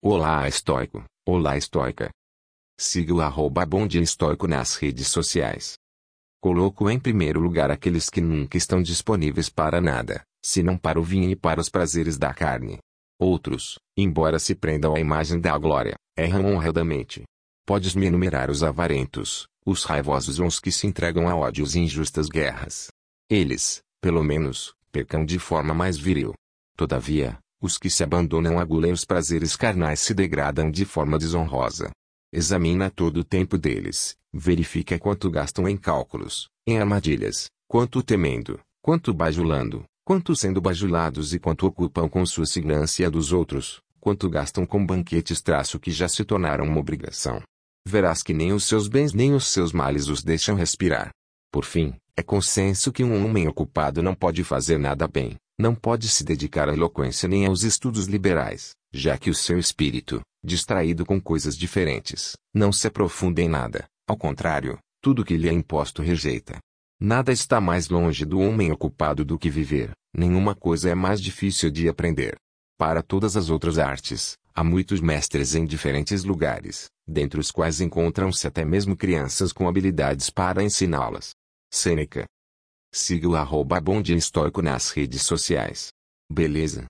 Olá estoico, olá estoica. Siga o arroba bonde estoico nas redes sociais. Coloco em primeiro lugar aqueles que nunca estão disponíveis para nada, senão para o vinho e para os prazeres da carne. Outros, embora se prendam à imagem da glória, erram honradamente. Podes-me enumerar os avarentos, os raivosos ou os que se entregam a ódios e injustas guerras. Eles, pelo menos, pecam de forma mais viril. Todavia, os que se abandonam a gula e os prazeres carnais se degradam de forma desonrosa. Examina todo o tempo deles, verifica quanto gastam em cálculos, em armadilhas, quanto temendo, quanto bajulando, quanto sendo bajulados e quanto ocupam com sua signancia dos outros, quanto gastam com banquetes traço que já se tornaram uma obrigação. Verás que nem os seus bens nem os seus males os deixam respirar. Por fim, é consenso que um homem ocupado não pode fazer nada bem, não pode se dedicar à eloquência nem aos estudos liberais, já que o seu espírito, distraído com coisas diferentes, não se aprofunda em nada, ao contrário, tudo que lhe é imposto rejeita. Nada está mais longe do homem ocupado do que viver, nenhuma coisa é mais difícil de aprender. Para todas as outras artes, há muitos mestres em diferentes lugares, dentre os quais encontram-se até mesmo crianças com habilidades para ensiná-las. Sêneca Siga o arroba Bonde Estoico nas redes sociais. Beleza?